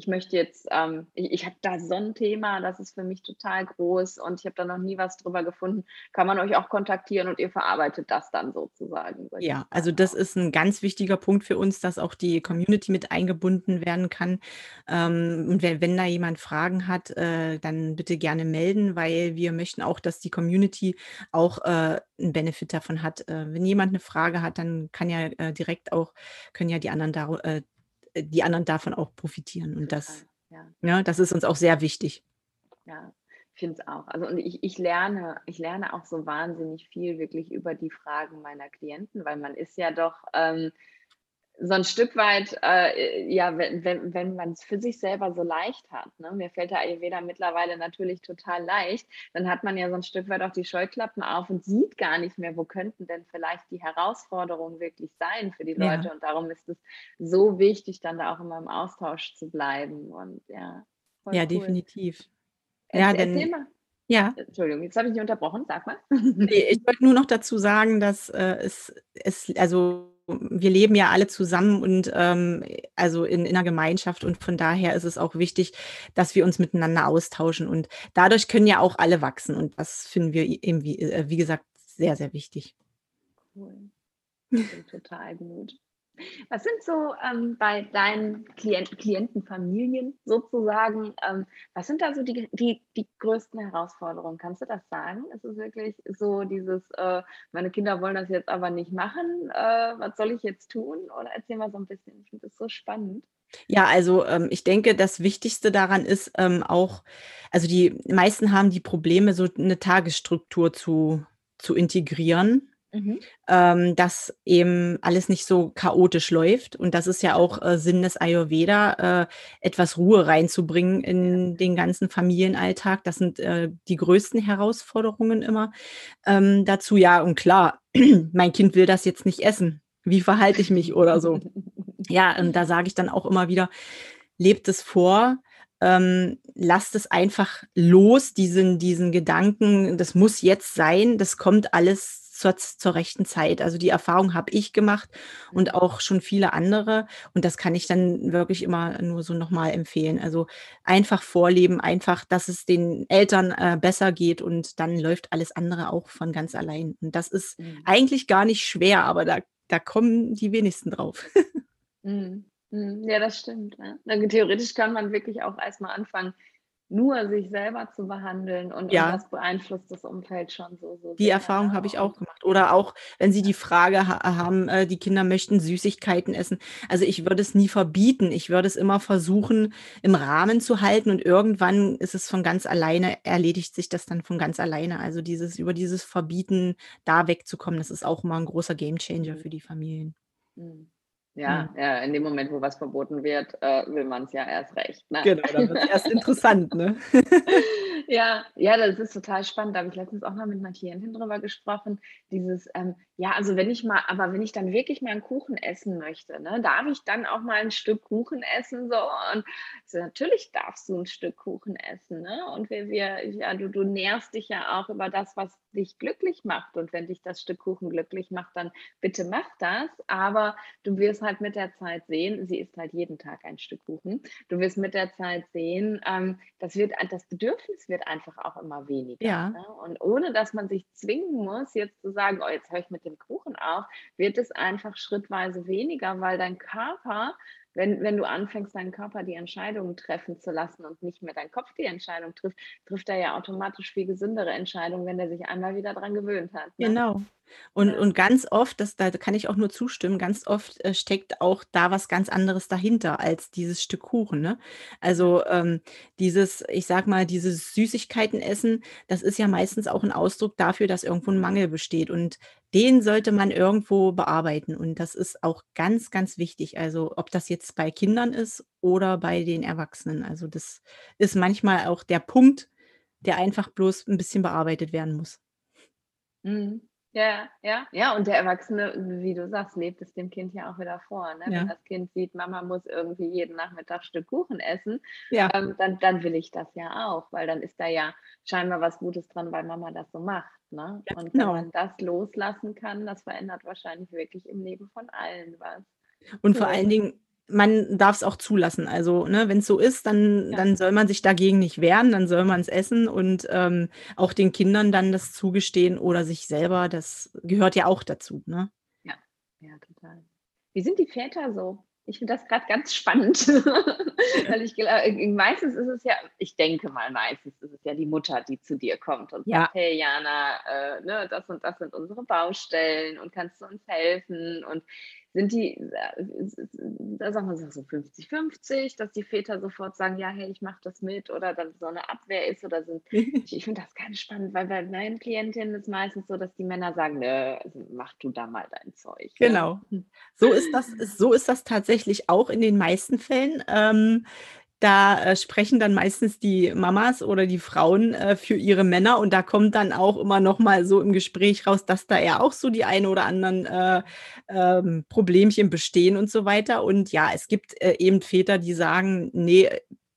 Speaker 1: ich möchte jetzt, ähm, ich, ich habe da so ein Thema, das ist für mich total groß und ich habe da noch nie was drüber gefunden, kann man euch auch kontaktieren und ihr verarbeitet das dann sozusagen.
Speaker 2: Ja, also das ist ein ganz wichtiger Punkt für uns, dass auch die Community mit eingebunden werden kann. Ähm, und wenn, wenn da jemand Fragen hat, äh, dann bitte gerne melden, weil wir möchten auch, dass die Community auch äh, einen Benefit davon hat. Äh, wenn jemand eine Frage hat, dann kann ja äh, direkt auch, können ja die anderen, dar äh, die anderen davon auch profitieren. Und das,
Speaker 1: ja.
Speaker 2: ja, das ist uns auch sehr wichtig.
Speaker 1: Ja, ich finde es auch. Also und ich, ich lerne, ich lerne auch so wahnsinnig viel wirklich über die Fragen meiner Klienten, weil man ist ja doch ähm, so ein Stück weit, äh, ja, wenn, wenn, wenn man es für sich selber so leicht hat, ne? mir fällt der Ayurveda mittlerweile natürlich total leicht, dann hat man ja so ein Stück weit auch die Scheuklappen auf und sieht gar nicht mehr, wo könnten denn vielleicht die Herausforderungen wirklich sein für die
Speaker 2: Ja.
Speaker 1: Leute. Und darum ist es so wichtig, dann da auch immer im Austausch zu bleiben. Und ja,
Speaker 2: Ja,
Speaker 1: cool.
Speaker 2: definitiv. Ja,
Speaker 1: Erzähl, erzähl
Speaker 2: denn,
Speaker 1: mal.
Speaker 2: ja.
Speaker 1: Entschuldigung, jetzt habe ich dich unterbrochen, sag mal.
Speaker 2: Nee, ich wollte nur noch dazu sagen, dass äh, es, es, also wir leben ja alle zusammen und ähm, also in, in einer Gemeinschaft und von daher ist es auch wichtig, dass wir uns miteinander austauschen und dadurch können ja auch alle wachsen und das finden wir eben, wie, äh, wie gesagt, sehr, sehr wichtig.
Speaker 1: Cool. Klingt total gut. Was sind so ähm, bei deinen Klient Klientenfamilien sozusagen, ähm, was sind da so die, die, die größten Herausforderungen? Kannst du das sagen? Ist es wirklich so dieses, äh, meine Kinder wollen das jetzt aber nicht machen, äh, was soll ich jetzt tun? Oder erzähl mal so ein bisschen, ich finde das so spannend.
Speaker 2: Ja, also ähm, ich denke, das Wichtigste daran ist ähm, auch, also die meisten haben die Probleme, so eine Tagesstruktur zu, zu integrieren. Mhm. Ähm, dass eben alles nicht so chaotisch läuft. Und das ist ja auch äh, Sinn des Ayurveda, äh, etwas Ruhe reinzubringen in den ganzen Familienalltag. Das sind äh, die größten Herausforderungen immer ähm, dazu. Ja, und klar, mein Kind will das jetzt nicht essen. Wie verhalte ich mich oder so? Ja, und da sage ich dann auch immer wieder, lebt es vor, ähm, lasst es einfach los, diesen, diesen Gedanken, das muss jetzt sein, das kommt alles zur, zur rechten Zeit. Also die Erfahrung habe ich gemacht und mhm. auch schon viele andere. Und das kann ich dann wirklich immer nur so nochmal empfehlen. Also einfach vorleben, einfach, dass es den Eltern äh, besser geht und dann läuft alles andere auch von ganz allein. Und das ist mhm. eigentlich gar nicht schwer, aber da, da kommen die wenigsten drauf.
Speaker 1: mhm. mhm. Ja, das stimmt. Ja. Theoretisch kann man wirklich auch erstmal anfangen, nur sich selber zu behandeln und, ja. das beeinflusst das Umfeld schon so. so
Speaker 2: die Erfahrung habe ich auch gemacht. Oder auch, wenn Sie die Frage ha haben, äh, die Kinder möchten Süßigkeiten essen. Also ich würde es nie verbieten. Ich würde es immer versuchen, im Rahmen zu halten und irgendwann ist es von ganz alleine, erledigt sich das dann von ganz alleine. Also dieses, über dieses Verbieten da wegzukommen, das ist auch immer ein großer Gamechanger mhm. für die Familien.
Speaker 1: Mhm. Ja, mhm. ja, in dem Moment, wo was verboten wird, äh, will man es ja erst recht.
Speaker 2: Ne? Genau, dann wird es erst interessant, ne?
Speaker 1: ja, ja, das ist total spannend. Da habe ich letztens auch mal mit einer Klientin drüber gesprochen. Dieses, ähm, ja, also wenn ich mal, aber wenn ich dann wirklich mal einen Kuchen essen möchte, ne, darf ich dann auch mal ein Stück Kuchen essen? So, und so, natürlich darfst du ein Stück Kuchen essen, ne? Und wir, wir, ja, du, du nährst dich ja auch über das, was dich glücklich macht. Und wenn dich das Stück Kuchen glücklich macht, dann bitte mach das. Aber du wirst halt mit der Zeit sehen, sie isst halt jeden Tag ein Stück Kuchen. Du wirst mit der Zeit sehen, ähm, das, wird, das Bedürfnis wird einfach auch immer weniger. Ja. Ne? Und ohne dass man sich zwingen muss, jetzt zu sagen, oh, jetzt höre ich mit dem Kuchen auf, wird es einfach schrittweise weniger, weil dein Körper wenn, wenn du anfängst, deinen Körper die Entscheidungen treffen zu lassen und nicht mehr dein Kopf die Entscheidung trifft, trifft er ja automatisch viel gesündere Entscheidungen, wenn er sich einmal wieder daran gewöhnt hat.
Speaker 2: Ne? Genau. Und, und ganz oft, das, da kann ich auch nur zustimmen, ganz oft äh, steckt auch da was ganz anderes dahinter als dieses Stück Kuchen. Ne? Also ähm, dieses, ich sag mal, dieses Süßigkeiten essen, das ist ja meistens auch ein Ausdruck dafür, dass irgendwo ein Mangel besteht. Und den sollte man irgendwo bearbeiten. Und das ist auch ganz, ganz wichtig. Also ob das jetzt bei Kindern ist oder bei den Erwachsenen. Also das ist manchmal auch der Punkt, der einfach bloß ein bisschen bearbeitet werden muss.
Speaker 1: Mhm. Ja, ja, ja, und der Erwachsene, wie du sagst, lebt es dem Kind ja auch wieder vor. Ne? Wenn das Kind sieht, Mama muss irgendwie jeden Nachmittag Stück Kuchen essen, Ja. ähm, dann, dann will ich das ja auch, weil dann ist da ja scheinbar was Gutes dran, weil Mama das so macht. Ne?
Speaker 2: Ja,
Speaker 1: Und wenn
Speaker 2: genau.
Speaker 1: man das loslassen kann, das verändert wahrscheinlich wirklich im Leben von allen was.
Speaker 2: Und vor allen Dingen man darf es auch zulassen. Also, ne, wenn es so ist, dann, ja. dann soll man sich dagegen nicht wehren, dann soll man es essen und ähm, auch den Kindern dann das zugestehen oder sich selber, das gehört ja auch dazu. Ne?
Speaker 1: Ja, ja, total. Wie sind die Väter so? Ich finde das gerade ganz spannend, weil ich glaube, äh, meistens ist es ja, ich denke mal, meistens ist es ja die Mutter, die zu dir kommt und ja. sagt, hey Jana, äh, ne, das und das sind unsere Baustellen und kannst du uns helfen? Und sind die, da sagen wir so 50-50, dass die Väter sofort sagen, ja, hey, ich mache das mit oder dann so eine Abwehr ist oder sind, ich, ich finde das ganz spannend, weil bei meinen Klientinnen ist meistens so, dass die Männer sagen, nö, also mach du da mal dein Zeug.
Speaker 2: Genau. Ja. So ist das, so ist das tatsächlich auch in den meisten Fällen. Ähm, da äh, sprechen dann meistens die Mamas oder die Frauen äh, für ihre Männer und da kommt dann auch immer noch mal so im Gespräch raus, dass da ja auch so die ein oder anderen äh, ähm, Problemchen bestehen und so weiter. Und ja, es gibt äh, eben Väter, die sagen, nee,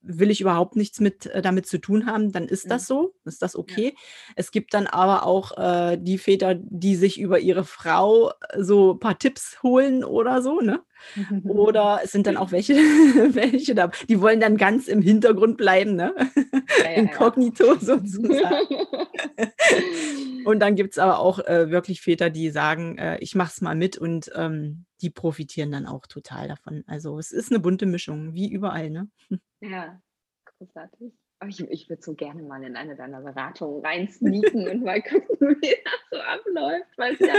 Speaker 2: will ich überhaupt nichts mit äh, damit zu tun haben, dann ist das mhm. so, ist das okay. Ja. Es gibt dann aber auch äh, die Väter, die sich über ihre Frau äh, so ein paar Tipps holen oder so, ne? Oder es sind dann auch welche, welche da, die wollen dann ganz im Hintergrund bleiben, ne? Ja, ja, Inkognito sozusagen. und dann gibt es aber auch äh, wirklich Väter, die sagen, äh, ich mach's mal mit und ähm, die profitieren dann auch total davon. Also es ist eine bunte Mischung, wie überall, ne?
Speaker 1: Ja, großartig. Ich, ich würde so gerne mal in eine deiner Beratungen reinsneaken und mal gucken, wie das so abläuft, weil es ja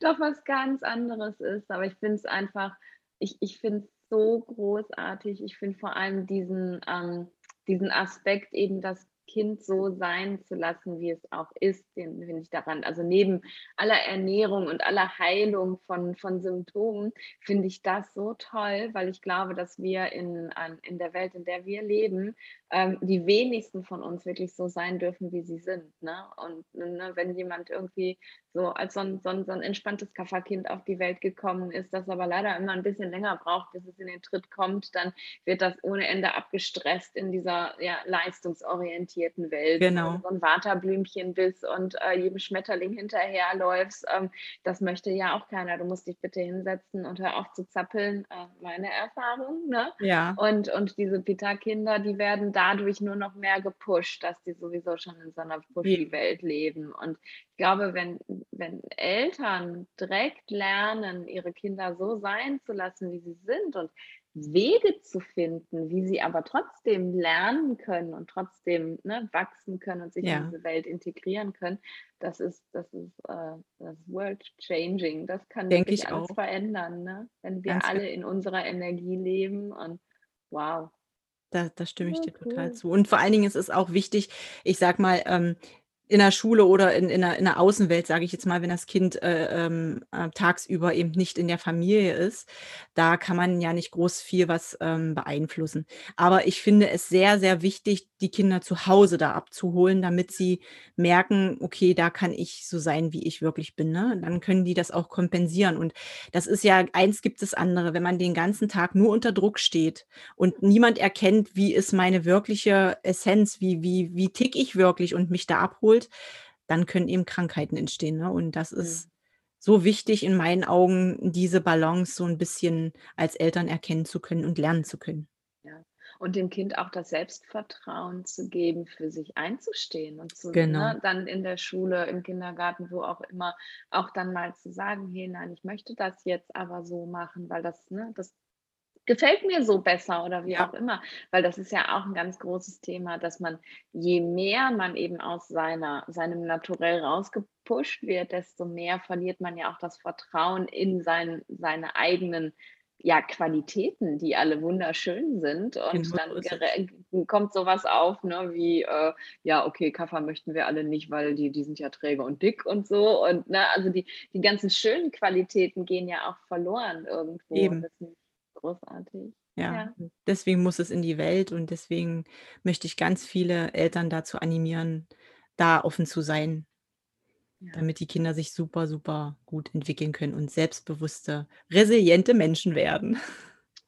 Speaker 1: doch was ganz anderes ist. Aber ich finde es einfach, ich, ich finde es so großartig. Ich finde vor allem diesen, ähm, diesen Aspekt eben, dass Kind so sein zu lassen, wie es auch ist, den finde ich daran. Also neben aller Ernährung und aller Heilung von, von Symptomen finde ich das so toll, weil ich glaube, dass wir in, in der Welt, in der wir leben, ähm, die wenigsten von uns wirklich so sein dürfen, wie sie sind. Ne? Und ne, wenn jemand irgendwie so als so ein, so ein, so ein entspanntes Kafferkind auf die Welt gekommen ist, das aber leider immer ein bisschen länger braucht, bis es in den Tritt kommt, dann wird das ohne Ende abgestresst in dieser ja, leistungsorientierten Welt.
Speaker 2: Genau.
Speaker 1: So ein Waterblümchen bist und äh, jedem Schmetterling hinterherläufst, ähm, das möchte ja auch keiner. Du musst dich bitte hinsetzen und hör auf zu zappeln, äh, meine Erfahrung. Ne?
Speaker 2: Ja.
Speaker 1: Und, und diese Pita-Kinder, die werden dadurch nur noch mehr gepusht, dass die sowieso schon in so einer Pushy-Welt leben. Und ich glaube, wenn, wenn Eltern direkt lernen, ihre Kinder so sein zu lassen, wie sie sind und Wege zu finden, wie sie aber trotzdem lernen können und trotzdem ne, wachsen können und sich ja. in diese Welt integrieren können, das ist, das ist uh, das World Changing. Das kann
Speaker 2: Denke
Speaker 1: wirklich
Speaker 2: ich
Speaker 1: alles
Speaker 2: auch.
Speaker 1: verändern, ne? wenn wir
Speaker 2: Ganz
Speaker 1: alle in unserer Energie leben und wow.
Speaker 2: Da, da stimme ich dir total
Speaker 1: cool.
Speaker 2: zu. Und vor allen Dingen ist es auch wichtig, ich sag mal, ähm, in der Schule oder in, in, der, in der Außenwelt, sage ich jetzt mal, wenn das Kind äh, ähm, äh, tagsüber eben nicht in der Familie ist, da kann man ja nicht groß viel was ähm, beeinflussen. Aber ich finde es sehr, sehr wichtig, die Kinder zu Hause da abzuholen, damit sie merken, okay, da kann ich so sein, wie ich wirklich bin. Ne? Dann können die das auch kompensieren. Und das ist ja, eins gibt es andere, wenn man den ganzen Tag nur unter Druck steht und niemand erkennt, wie ist meine wirkliche Essenz, wie, wie, wie tick ich wirklich und mich da abholt, dann können eben Krankheiten entstehen. Ne? Und das
Speaker 1: Mhm.
Speaker 2: ist so wichtig in meinen Augen, diese Balance so ein bisschen als Eltern erkennen zu können und lernen zu können.
Speaker 1: Und dem Kind auch das Selbstvertrauen zu geben, für sich einzustehen und zu,
Speaker 2: Genau.
Speaker 1: ne, dann in der Schule, im Kindergarten, wo auch immer, auch dann mal zu sagen, hey, nein, ich möchte das jetzt aber so machen, weil das, ne, das gefällt mir so besser oder wie
Speaker 2: Ja.
Speaker 1: auch immer. Weil das ist ja auch ein ganz großes Thema, dass man, je mehr man eben aus seiner, seinem Naturell rausgepusht wird, desto mehr verliert man ja auch das Vertrauen in sein, seine eigenen ja, Qualitäten, die alle wunderschön sind. Und
Speaker 2: Genau
Speaker 1: dann
Speaker 2: ist
Speaker 1: gere- kommt sowas auf, ne, wie, äh, ja, okay, Kaffer möchten wir alle nicht, weil die, die sind ja träge und dick und so. Und ne, also die, die ganzen schönen Qualitäten gehen ja auch verloren irgendwo.
Speaker 2: Eben.
Speaker 1: das ich großartig.
Speaker 2: Ja,
Speaker 1: Ja.
Speaker 2: deswegen muss es in die Welt und deswegen möchte ich ganz viele Eltern dazu animieren, da offen zu sein,
Speaker 1: Ja.
Speaker 2: damit die Kinder sich super, super gut entwickeln können und selbstbewusste, resiliente Menschen werden.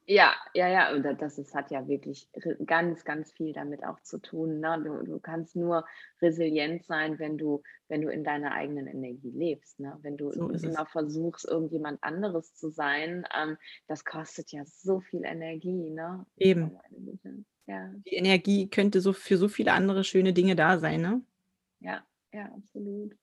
Speaker 1: Ja, ja, ja, und da- das ist, hat ja wirklich ganz, ganz viel damit auch zu tun. Ne? Du, du kannst nur resilient sein, wenn du, wenn du in deiner eigenen Energie lebst. Ne? Wenn du
Speaker 2: So ist es.
Speaker 1: immer versuchst, irgendjemand anderes zu sein, ähm, das kostet ja so viel Energie. Ne?
Speaker 2: Eben.
Speaker 1: Ja,
Speaker 2: Die Energie könnte so für so viele andere schöne Dinge da sein, ne?
Speaker 1: ja, ja, absolut.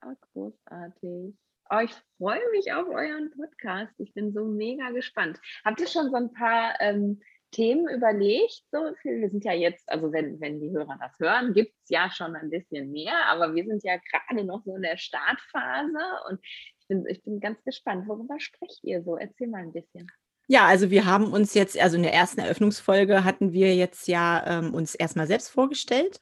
Speaker 1: Großartig. Oh, ich freue mich auf euren Podcast. Ich bin so mega gespannt. Habt ihr schon so ein paar ähm, Themen überlegt? So? Wir sind ja jetzt, also wenn, wenn die Hörer das hören, gibt es ja schon ein bisschen mehr, aber wir sind ja gerade noch so in der Startphase und ich bin, ich bin ganz gespannt. Worüber sprecht ihr so? Erzähl mal ein bisschen.
Speaker 2: Ja, also wir haben uns jetzt, also in der ersten Eröffnungsfolge hatten wir jetzt ja ähm, uns erstmal selbst vorgestellt.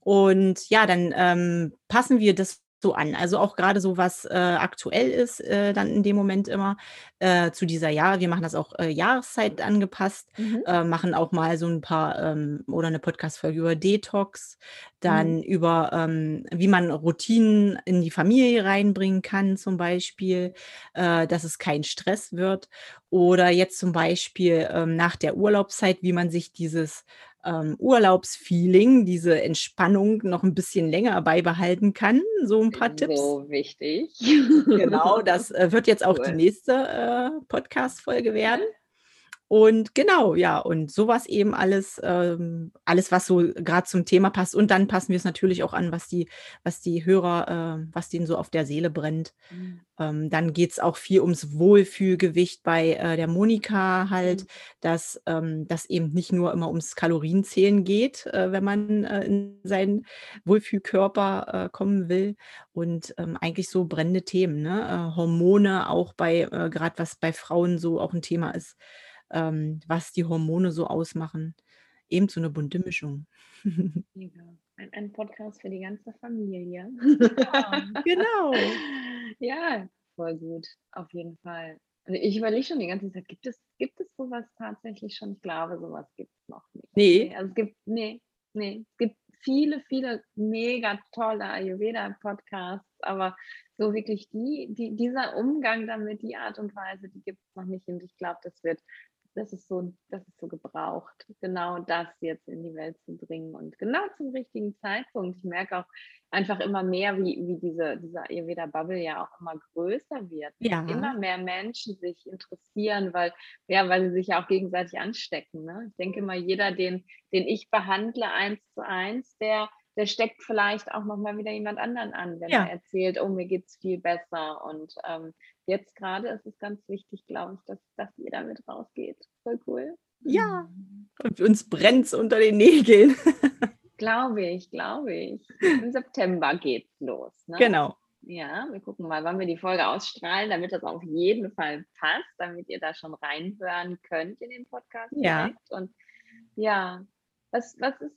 Speaker 2: Und ja, dann ähm, passen wir das so an. Also auch gerade so, was äh, aktuell ist, äh, dann in dem Moment immer äh, zu dieser Jahr. Wir machen das auch äh, Jahreszeit angepasst,
Speaker 1: Mhm.
Speaker 2: äh, machen auch mal so ein paar ähm, oder eine Podcast-Folge über Detox, dann
Speaker 1: Mhm.
Speaker 2: über ähm, wie man Routinen in die Familie reinbringen kann, zum Beispiel, äh, dass es kein Stress wird. Oder jetzt zum Beispiel ähm, nach der Urlaubszeit, wie man sich dieses ähm, Urlaubsfeeling, diese Entspannung noch ein bisschen länger beibehalten kann. So ein paar Tipps.
Speaker 1: So wichtig.
Speaker 2: Genau, das äh, wird jetzt auch die
Speaker 1: Cool.
Speaker 2: nächste äh, Podcast-Folge werden. Und genau, ja, und sowas eben alles, ähm, alles, was so gerade zum Thema passt. Und dann passen wir es natürlich auch an, was die, was die Hörer, äh, was denen so auf der Seele brennt.
Speaker 1: Mhm.
Speaker 2: Ähm, dann geht es auch viel ums Wohlfühlgewicht bei äh, der Monika halt,
Speaker 1: Mhm.
Speaker 2: dass ähm, das eben nicht nur immer ums Kalorienzählen geht, äh, wenn man äh, in seinen Wohlfühlkörper äh, kommen will. Und ähm, eigentlich so brennende Themen, ne? Äh, Hormone auch bei, gerade was bei Frauen so auch ein Thema ist, ähm, was die Hormone so ausmachen. Eben so eine bunte Mischung.
Speaker 1: Ein, ein Podcast für die ganze Familie.
Speaker 2: Ja, genau.
Speaker 1: ja, voll gut, auf jeden Fall. Also ich überlege schon die ganze Zeit, gibt es, gibt es sowas tatsächlich schon? Ich glaube, sowas gibt es noch nicht.
Speaker 2: Nee.
Speaker 1: Also es gibt, nee, nee, es gibt viele, viele mega tolle Ayurveda-Podcasts, aber so wirklich die, die, dieser Umgang damit, die Art und Weise, die gibt es noch nicht. Und ich glaube, das wird das ist so, das ist so gebraucht, genau das jetzt in die Welt zu bringen und genau zum richtigen Zeitpunkt. Ich merke auch einfach immer mehr, wie, wie diese, diese Ayurveda-Bubble ja auch immer größer wird.
Speaker 2: Ja.
Speaker 1: Immer mehr Menschen sich interessieren, weil, ja, weil sie sich ja auch gegenseitig anstecken. Ne? Ich denke immer, jeder, den, den ich behandle eins zu eins, der der steckt vielleicht auch nochmal wieder jemand anderen an, wenn ja. er erzählt, oh, mir geht es viel besser. Und ähm, jetzt gerade ist es ganz wichtig, glaube ich, dass, dass jeder mit rausgeht. Voll cool.
Speaker 2: Ja, und uns brennt es unter den Nägeln.
Speaker 1: glaube ich, glaube ich. Im September geht's los. Ne?
Speaker 2: Genau.
Speaker 1: Ja, wir gucken mal, wann wir die Folge ausstrahlen, damit das auf jeden Fall passt, damit ihr da schon reinhören könnt in den Podcast.
Speaker 2: Ja. Direkt.
Speaker 1: Und ja, was, was ist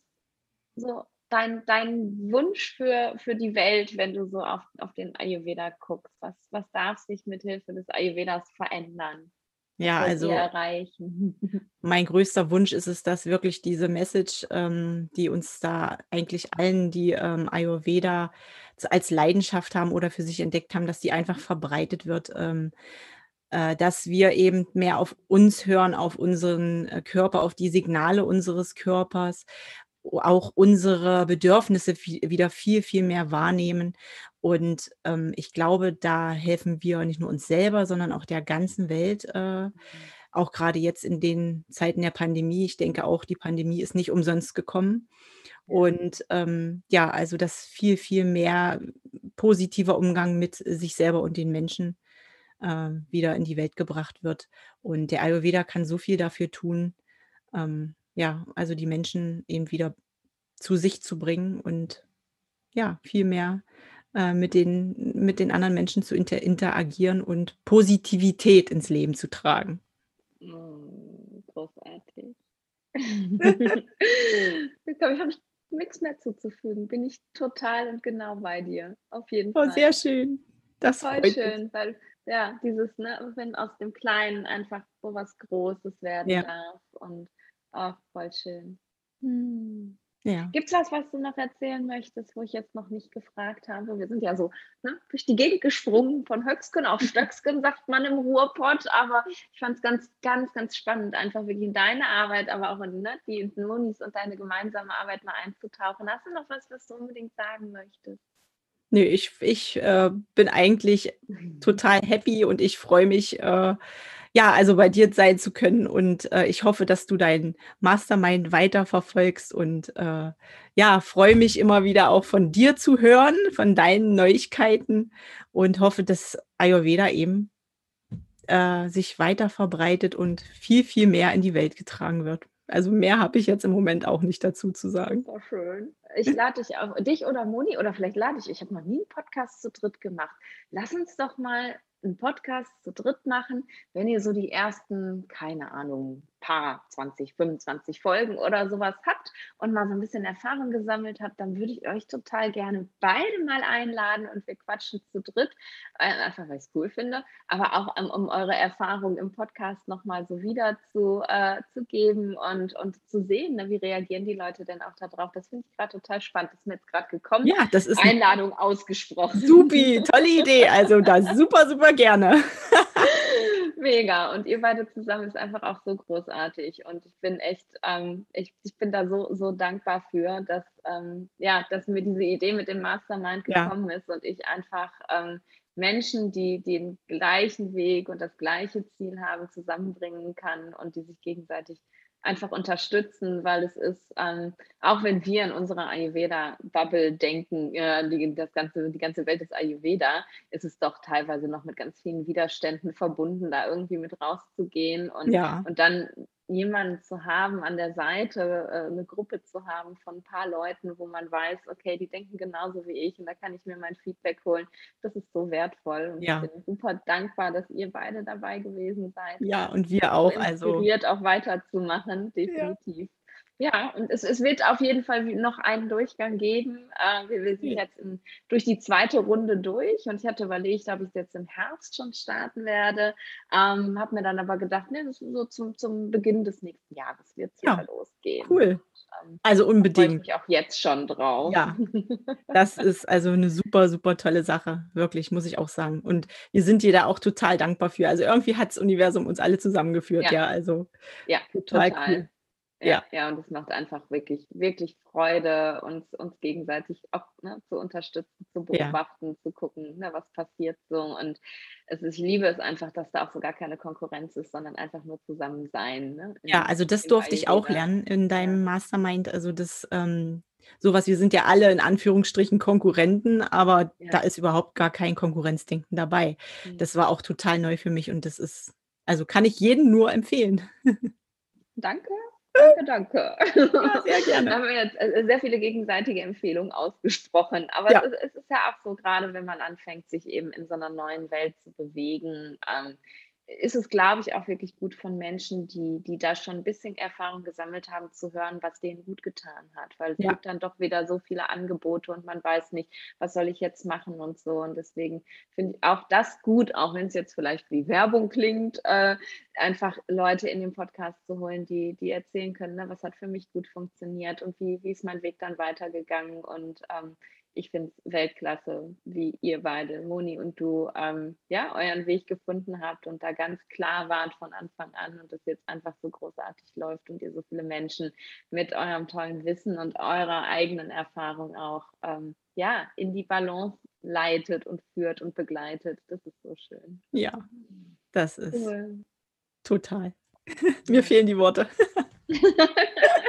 Speaker 1: so dein, dein Wunsch für, für die Welt, wenn du so auf, auf den Ayurveda guckst? Was, was darf sich mit Hilfe des Ayurvedas verändern?
Speaker 2: Ja, also
Speaker 1: erreichen?
Speaker 2: mein größter Wunsch ist es, dass wirklich diese Message, ähm, die uns da eigentlich allen, die ähm, Ayurveda als Leidenschaft haben oder für sich entdeckt haben, dass die einfach verbreitet wird. Ähm, äh, dass wir eben mehr auf uns hören, auf unseren äh, Körper, auf die Signale unseres Körpers auch unsere Bedürfnisse wieder viel, viel mehr wahrnehmen. Und ähm, ich glaube, da helfen wir nicht nur uns selber, sondern auch der ganzen Welt. Äh, auch gerade jetzt in den Zeiten der Pandemie. Ich denke auch, die Pandemie ist nicht umsonst gekommen. Und ähm, ja, also dass viel, viel mehr positiver Umgang mit sich selber und den Menschen äh, wieder in die Welt gebracht wird. Und der Ayurveda kann so viel dafür tun. Ähm, ja, also die Menschen eben wieder zu sich zu bringen und ja, viel mehr äh, mit, den, mit den anderen Menschen zu inter interagieren und Positivität ins Leben zu tragen.
Speaker 1: Oh, großartig. ich glaube, ich habe nichts mehr zuzufügen. Bin ich total und genau bei dir. Auf jeden
Speaker 2: oh, Fall. Sehr schön. Das
Speaker 1: Voll schön, mich. weil ja, dieses, ne, wenn aus dem Kleinen einfach so was Großes werden ja. darf und Ach, voll schön. Hm. Ja. Gibt es was, was du noch erzählen möchtest, wo ich jetzt noch nicht gefragt habe? Wir sind ja so ne, durch die Gegend gesprungen, von Höcksken auf Stöcksken, sagt man im Ruhrpott. Aber ich fand es ganz, ganz, ganz spannend, einfach wirklich in deine Arbeit, aber auch in ne, die Monis und deine gemeinsame Arbeit mal einzutauchen. Hast du noch was, was du unbedingt sagen möchtest?
Speaker 2: Nö, ich, ich äh, bin eigentlich total happy und ich freue mich. Äh, ja, also bei dir sein zu können. Und äh, ich hoffe, dass du dein Mastermind weiterverfolgst und äh, ja, freue mich immer wieder auch von dir zu hören, von deinen Neuigkeiten und hoffe, dass Ayurveda eben äh, sich weiter verbreitet und viel, viel mehr in die Welt getragen wird. Also mehr habe ich jetzt im Moment auch nicht dazu zu sagen.
Speaker 1: Super schön. Ich lade dich auch, dich oder Moni, oder vielleicht lade ich, ich habe noch nie einen Podcast zu dritt gemacht. Lass uns doch mal einen Podcast zu dritt machen, wenn ihr so die ersten, keine Ahnung, paar 20, 25 Folgen oder sowas habt und mal so ein bisschen Erfahrung gesammelt habt, dann würde ich euch total gerne beide mal einladen und wir quatschen zu dritt, äh, einfach weil ich es cool finde, aber auch um, um eure Erfahrung im Podcast nochmal so wieder zu, äh, zu geben und, und zu sehen, ne, wie reagieren die Leute denn auch darauf. Das finde ich gerade total spannend. Das ist mir jetzt gerade gekommen.
Speaker 2: Ja, das ist
Speaker 1: Einladung ausgesprochen.
Speaker 2: Supi, tolle Idee. Also da super, super gerne.
Speaker 1: Mega. Und ihr beide zusammen ist einfach auch so großartig. Und ich bin echt, ähm, ich, ich bin da so, so dankbar für, dass, ähm, ja, dass mir diese Idee mit dem Mastermind gekommen ja. ist und ich einfach ähm, Menschen, die, die den gleichen Weg und das gleiche Ziel haben, zusammenbringen kann und die sich gegenseitig einfach unterstützen, weil es ist, ähm, auch wenn wir in unserer Ayurveda-Bubble denken, äh, die, das ganze, die ganze Welt ist Ayurveda, ist es doch teilweise noch mit ganz vielen Widerständen verbunden, da irgendwie mit rauszugehen und,
Speaker 2: ja.
Speaker 1: und dann jemanden zu haben an der Seite, äh, eine Gruppe zu haben von ein paar Leuten, wo man weiß, okay, die denken genauso wie ich und da kann ich mir mein Feedback holen. Das ist so wertvoll und
Speaker 2: ja.
Speaker 1: ich bin super dankbar, dass ihr beide dabei gewesen seid.
Speaker 2: Ja, und wir auch. Also
Speaker 1: inspiriert, auch weiterzumachen, definitiv. Ja. Ja, und es, es wird auf jeden Fall noch einen Durchgang geben. Äh, wir, wir, sind jetzt in, durch die zweite Runde durch und ich hatte überlegt, ob ich es jetzt im Herbst schon starten werde. Ähm, habe mir dann aber gedacht, nee, das ist so zum, zum Beginn des nächsten Jahres wird es ja, losgehen.
Speaker 2: Cool. Ähm, also unbedingt.
Speaker 1: Ich auch jetzt schon drauf.
Speaker 2: Ja, das ist also eine super, super tolle Sache. Wirklich, muss ich auch sagen. Und wir sind dir da auch total dankbar für. Also irgendwie hat das Universum uns alle zusammengeführt. Ja, ja also
Speaker 1: ja, total, total. cool. Ja, ja, und es macht einfach wirklich, wirklich Freude, uns, uns gegenseitig auch ne, zu unterstützen, zu beobachten, ja. zu gucken, ne, was passiert so. Und es ist, ich liebe es einfach, dass da auch so gar keine Konkurrenz ist, sondern einfach nur zusammen sein. Ne,
Speaker 2: ja, also das durfte ich auch lernen in deinem ja. Mastermind. Also das, ähm, sowas, wir sind ja alle in Anführungsstrichen Konkurrenten, aber ja. da ist überhaupt gar kein Konkurrenzdenken dabei. Mhm. Das war auch total neu für mich und das ist, also kann ich jedem nur empfehlen.
Speaker 1: Danke. Danke, danke. Ja, sehr gerne. Da haben wir jetzt äh, sehr viele gegenseitige Empfehlungen ausgesprochen. Aber ja. es, es, ist ja auch so, gerade wenn man anfängt, sich eben in so einer neuen Welt zu bewegen, ähm, ist es, glaube ich, auch wirklich gut von Menschen, die, die da schon ein bisschen Erfahrung gesammelt haben, zu hören, was denen gut getan hat. Weil es ja. gibt dann doch wieder so viele Angebote und man weiß nicht, was soll ich jetzt machen und so. Und deswegen finde ich auch das gut, auch wenn es jetzt vielleicht wie Werbung klingt, äh, einfach Leute in den Podcast zu holen, die, die erzählen können, ne, was hat für mich gut funktioniert und wie, wie ist mein Weg dann weitergegangen. Und ähm, ich finde es Weltklasse, wie ihr beide, Moni und du, ähm, ja, euren Weg gefunden habt und da ganz klar wart von Anfang an und das jetzt einfach so großartig läuft und ihr so viele Menschen mit eurem tollen Wissen und eurer eigenen Erfahrung auch, ähm, ja, in die Balance leitet und führt und begleitet. Das ist so schön.
Speaker 2: Ja, das ist cool. total. Mir fehlen die Worte.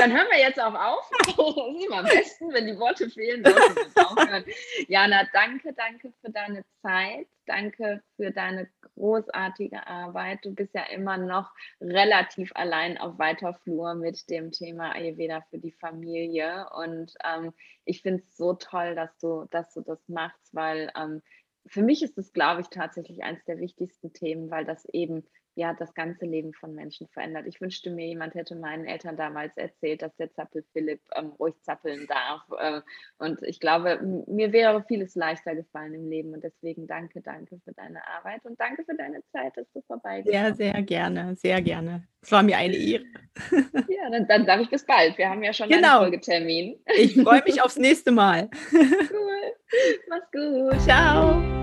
Speaker 1: Dann hören wir jetzt auch auf. Das ist immer am besten, wenn die Worte fehlen. Jana, danke, danke für deine Zeit. Danke für deine großartige Arbeit. Du bist ja immer noch relativ allein auf weiter Flur mit dem Thema Ayurveda für die Familie. Und ähm, ich finde es so toll, dass du, dass du das machst, weil ähm, für mich ist es, glaube ich, tatsächlich eines der wichtigsten Themen, weil das eben ja das ganze Leben von Menschen verändert. Ich wünschte mir, jemand hätte meinen Eltern damals erzählt, dass der Zappel Philipp ähm, ruhig zappeln darf. Äh, und ich glaube, mir wäre vieles leichter gefallen im Leben. Und deswegen danke, danke für deine Arbeit und danke für deine Zeit, dass du vorbei
Speaker 2: bist. Sehr, sehr gerne, sehr gerne. Es war mir eine Ehre.
Speaker 1: Ja, dann, dann sage ich bis bald. Wir haben ja schon genau. einen Folgetermin.
Speaker 2: Ich freue mich aufs nächste Mal.
Speaker 1: Cool. Mach's gut. Ciao.